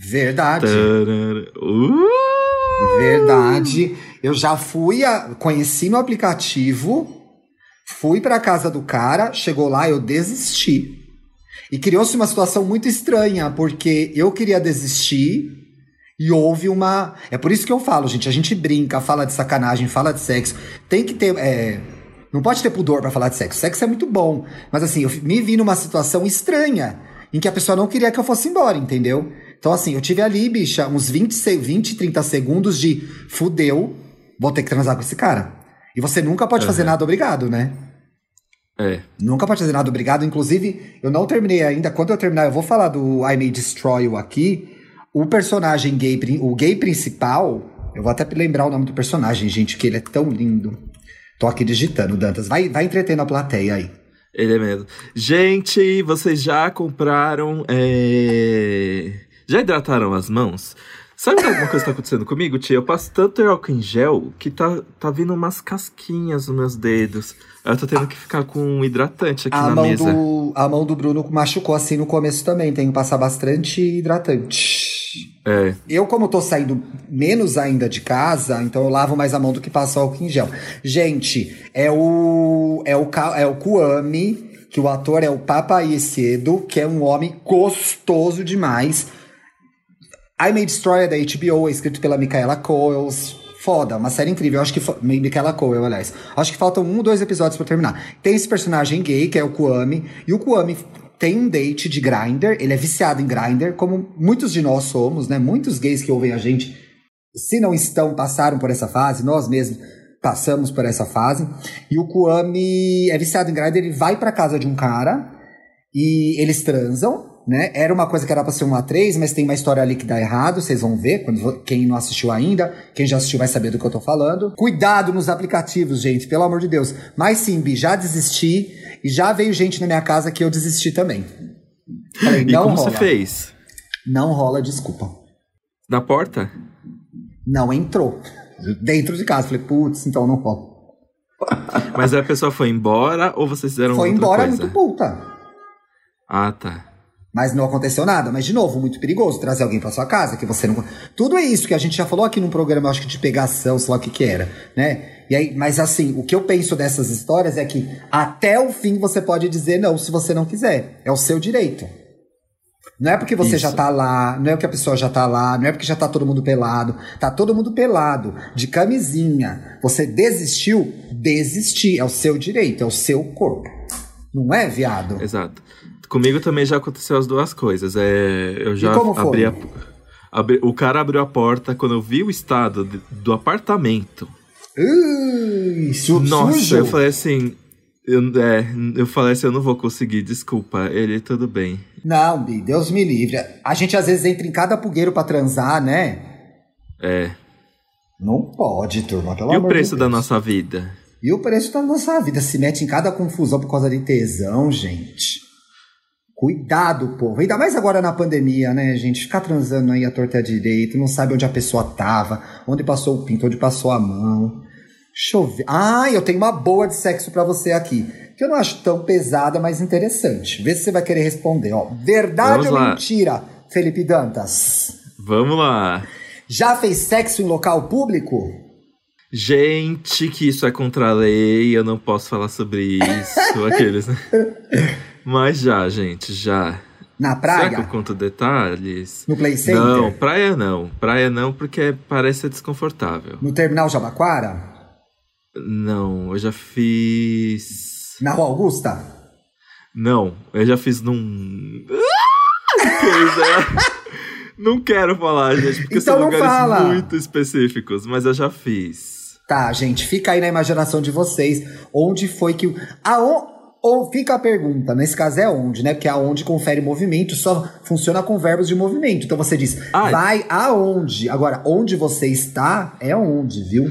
Verdade. Tarara. Uh! Verdade. Eu já fui, a, conheci no aplicativo, fui pra casa do cara, chegou lá, eu desisti. E criou-se uma situação muito estranha, porque eu queria desistir e houve uma. É por isso que eu falo, gente. A gente brinca, fala de sacanagem, fala de sexo. Tem que ter. É... Não pode ter pudor para falar de sexo. Sexo é muito bom. Mas assim, eu me vi numa situação estranha em que a pessoa não queria que eu fosse embora, entendeu? Então, assim, eu tive ali, bicha, uns 20, 20 30 segundos de fudeu, vou ter que transar com esse cara. E você nunca pode uhum. fazer nada obrigado, né? É. Nunca pode fazer nada obrigado. Inclusive, eu não terminei ainda. Quando eu terminar, eu vou falar do I May Destroy You aqui. O personagem gay, o gay principal, eu vou até lembrar o nome do personagem, gente, que ele é tão lindo. Tô aqui digitando, Dantas. Vai, vai entretendo a plateia aí. Ele é mesmo. Gente, vocês já compraram. É... Já hidrataram as mãos? Sabe alguma coisa que tá acontecendo comigo, tia? Eu passo tanto álcool em gel que tá, tá vindo umas casquinhas nos meus dedos. Eu tô tendo que ficar com um hidratante aqui a na mão mesa. Do, a mão do Bruno machucou assim no começo também. Tenho que passar bastante hidratante. É. Eu, como tô saindo menos ainda de casa, então eu lavo mais a mão do que passo álcool em gel. Gente, é o. É o, é o Kuami, que o ator é o Papa Cedo, que é um homem gostoso demais. I May Destroy é da HBO, é escrito pela Micaela Coels foda, uma série incrível. Acho que. Michaela Cole, aliás. Acho que faltam um, dois episódios para terminar. Tem esse personagem gay, que é o Kwame, e o Kwame tem um date de grinder, ele é viciado em grinder, como muitos de nós somos, né? Muitos gays que ouvem a gente, se não estão, passaram por essa fase, nós mesmos passamos por essa fase. E o Kwame é viciado em grinder, ele vai para casa de um cara e eles transam né? Era uma coisa que era pra ser um A3, mas tem uma história ali que dá errado, vocês vão ver, quando, quem não assistiu ainda, quem já assistiu vai saber do que eu tô falando. Cuidado nos aplicativos, gente, pelo amor de Deus. Mas sim, Bi, já desisti e já veio gente na minha casa que eu desisti também. Falei, e como rola. você fez? Não rola, desculpa. Na porta? Não entrou. Dentro de casa. Falei, putz, então não rola. Mas a pessoa foi embora ou vocês fizeram Foi outra embora coisa? muito puta. Ah, tá. Mas não aconteceu nada. Mas, de novo, muito perigoso trazer alguém para sua casa que você não. Tudo é isso que a gente já falou aqui num programa, acho que de pegação, sei lá o que que era, né? E aí, mas assim, o que eu penso dessas histórias é que até o fim você pode dizer não se você não quiser. É o seu direito. Não é porque você Isso. já tá lá, não é porque a pessoa já tá lá, não é porque já tá todo mundo pelado. Tá todo mundo pelado, de camisinha. Você desistiu? Desistir. É o seu direito, é o seu corpo. Não é, viado? Exato. Comigo também já aconteceu as duas coisas. É, eu já abri a, abri, o cara abriu a porta quando eu vi o estado de, do apartamento. Ui, su Nossa, sujo. eu falei assim. Eu, é, eu falei assim, eu não vou conseguir, desculpa. Ele, tudo bem. Não, Bi, Deus me livre. A gente às vezes entra em cada pugueiro para transar, né? É. Não pode, turma, pelo E o preço de da nossa vida? E o preço da nossa vida? Se mete em cada confusão por causa de tesão, gente. Cuidado, povo. Ainda mais agora na pandemia, né, gente? Ficar transando aí a torta direito, não sabe onde a pessoa tava, onde passou o pinto, onde passou a mão. Deixa eu ver. Ah, eu tenho uma boa de sexo para você aqui. Que eu não acho tão pesada, mas interessante. Vê se você vai querer responder. Ó, verdade Vamos ou lá. mentira, Felipe Dantas? Vamos lá. Já fez sexo em local público? Gente, que isso é contra a lei, eu não posso falar sobre isso. Aqueles, né? Mas já, gente, já. Na praia? Será que eu conto detalhes? No Play Center? Não, praia não. Praia não, porque parece ser desconfortável. No Terminal Jabaquara? Não, eu já fiz... Na Rua Augusta? Não, eu já fiz num... Coisa... não quero falar, gente, porque então são lugares fala. muito específicos, mas eu já fiz. Tá, gente, fica aí na imaginação de vocês. Onde foi que... Aonde... Ou fica a pergunta, nesse caso é onde, né? Porque aonde confere movimento só funciona com verbos de movimento. Então você diz, Ai. vai aonde. Agora, onde você está é onde, viu?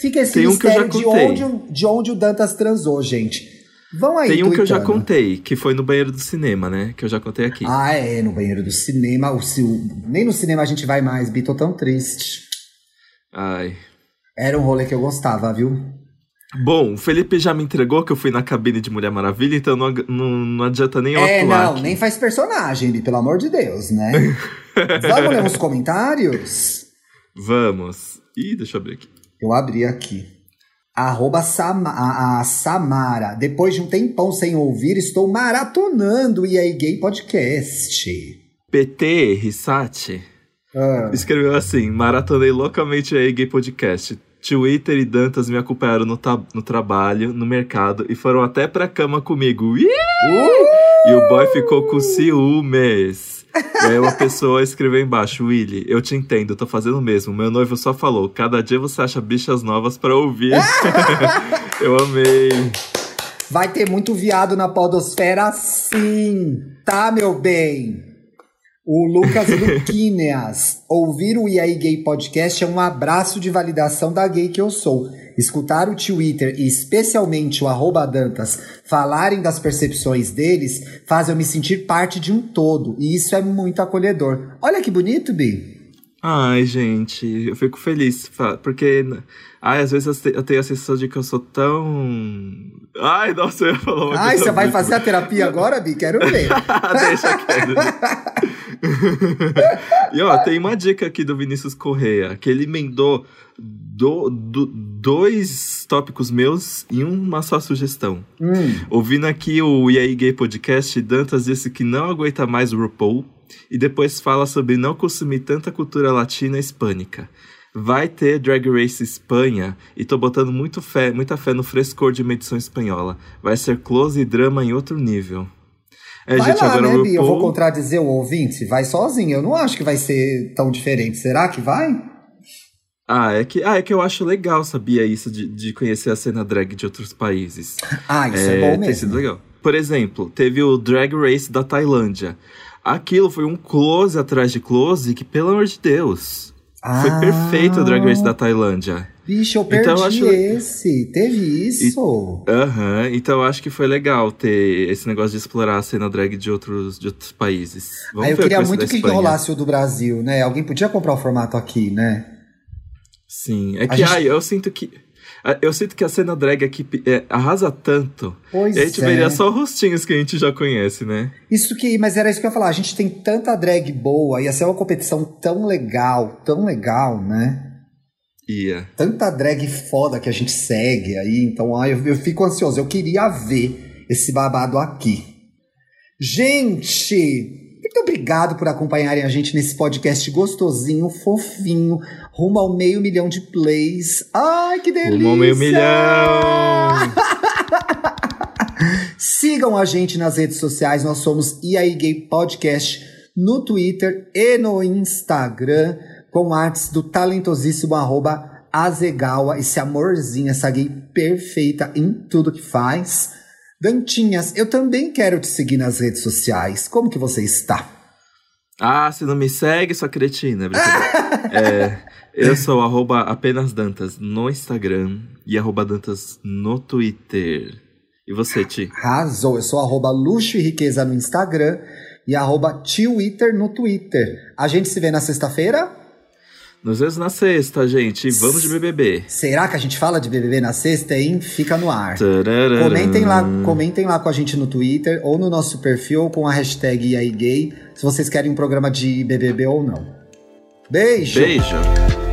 Fica esse Tem mistério um de, onde, de onde o Dantas transou, gente. Vão aí, Tem um tuitando. que eu já contei, que foi no banheiro do cinema, né? Que eu já contei aqui. Ah, é, no banheiro do cinema. O, o, nem no cinema a gente vai mais, Bi, tô tão triste. Ai. Era um rolê que eu gostava, viu? Bom, o Felipe já me entregou que eu fui na cabine de Mulher Maravilha, então não, não, não adianta nem eu É, atuar não, aqui. nem faz personagem, Bi, pelo amor de Deus, né? Vamos ler uns comentários? Vamos. Ih, deixa eu abrir aqui. Eu abri aqui. Arroba Sama, a, a Samara. Depois de um tempão sem ouvir, estou maratonando o EA Gay Podcast. PT Risati Ah. escreveu assim: Maratonei loucamente o EA Gay Podcast. Twitter e Dantas me acompanharam no, no trabalho, no mercado e foram até pra cama comigo. Uh! E o boy ficou com ciúmes. E aí uma pessoa escreveu embaixo, Willy, eu te entendo, tô fazendo o mesmo. Meu noivo só falou, cada dia você acha bichas novas pra ouvir. eu amei. Vai ter muito viado na podosfera sim, tá, meu bem? O Lucas Luquíneas. Ouvir o EA Gay Podcast é um abraço de validação da gay que eu sou. Escutar o Twitter e especialmente o arroba Dantas falarem das percepções deles faz eu me sentir parte de um todo. E isso é muito acolhedor. Olha que bonito, Bi. Ai, gente, eu fico feliz, porque ai, às vezes eu te- eu tenho a sensação de que eu sou tão. Ai, nossa, eu ia falar uma Ai, você vai fazer a terapia agora, Bi? Quero ver. Deixa quieto. e ó, tem uma dica aqui do Vinícius Correia, que ele emendou do, do- dois tópicos meus em uma só sugestão. Hum. Ouvindo aqui o E aí Gay Podcast, Dantas disse que não aguenta mais o RuPaul e depois fala sobre não consumir tanta cultura latina e hispânica. Vai ter Drag Race Espanha e tô botando muito fé, muita fé no frescor de uma edição espanhola. Vai ser close e drama em outro nível. É, vai gente, lá, agora né, o Bi? Eu vou contradizer o ouvinte. Vai sozinho. Eu não acho que vai ser tão diferente. Será que vai? Ah, é que, ah, é que eu acho legal, sabia, isso de, de conhecer a cena drag de outros países. Ah, isso é, bom Tem sido mesmo. legal. Por exemplo, teve o Drag Race da Tailândia. Aquilo foi um close atrás de close que, pelo amor de Deus, foi Ah, perfeito o Drag Race da Tailândia. Bicho, eu Então, perdi eu acho- esse. Teve isso. Aham, então eu acho que foi legal ter esse negócio de explorar a cena drag de outros, de outros países. Vamos Aí eu queria muito que rolasse o do Brasil, né? Alguém podia comprar o formato aqui, né? Sim, é A que gente- ai, eu sinto que. Eu sinto que a cena drag aqui é, arrasa tanto. Pois e a gente é. veria só rostinhos que a gente já conhece, né? Isso que, mas era isso que eu ia falar. A gente tem tanta drag boa, ia ser uma competição tão legal, tão legal, né? Tanta drag foda que a gente segue aí, então ai, eu, eu fico ansioso. Eu queria ver esse babado aqui. Gente, muito obrigado por acompanharem a gente nesse podcast gostosinho, fofinho, rumo ao meio milhão de plays. Ai, que delícia! Rumo ao meio milhão! Sigam a gente nas redes sociais, nós somos aí Gay Podcast no Twitter e no Instagram, com artes do talentosíssimo arroba Azegawa, esse amorzinho, essa gay perfeita em tudo que faz. Dantinhas, eu também quero te seguir nas redes sociais. Como que você está? Ah, se não me segue, sua cretina. é, eu sou arroba apenas Dantas no Instagram e arroba Dantas no Twitter. E você, Ti? Arrasou, eu sou arroba luxo e riqueza no Instagram e arroba Twitter no Twitter. A gente se vê na sexta-feira? Nos vemos na sexta, gente. Vamos de BBB. Será que a gente fala de BBB na sexta, hein? Fica no ar. Tararara. Comentem lá, comentem lá com a gente no Twitter ou no nosso perfil com a hashtag E aí gay, se vocês querem um programa de BBB ou não. Beijo! Beijo.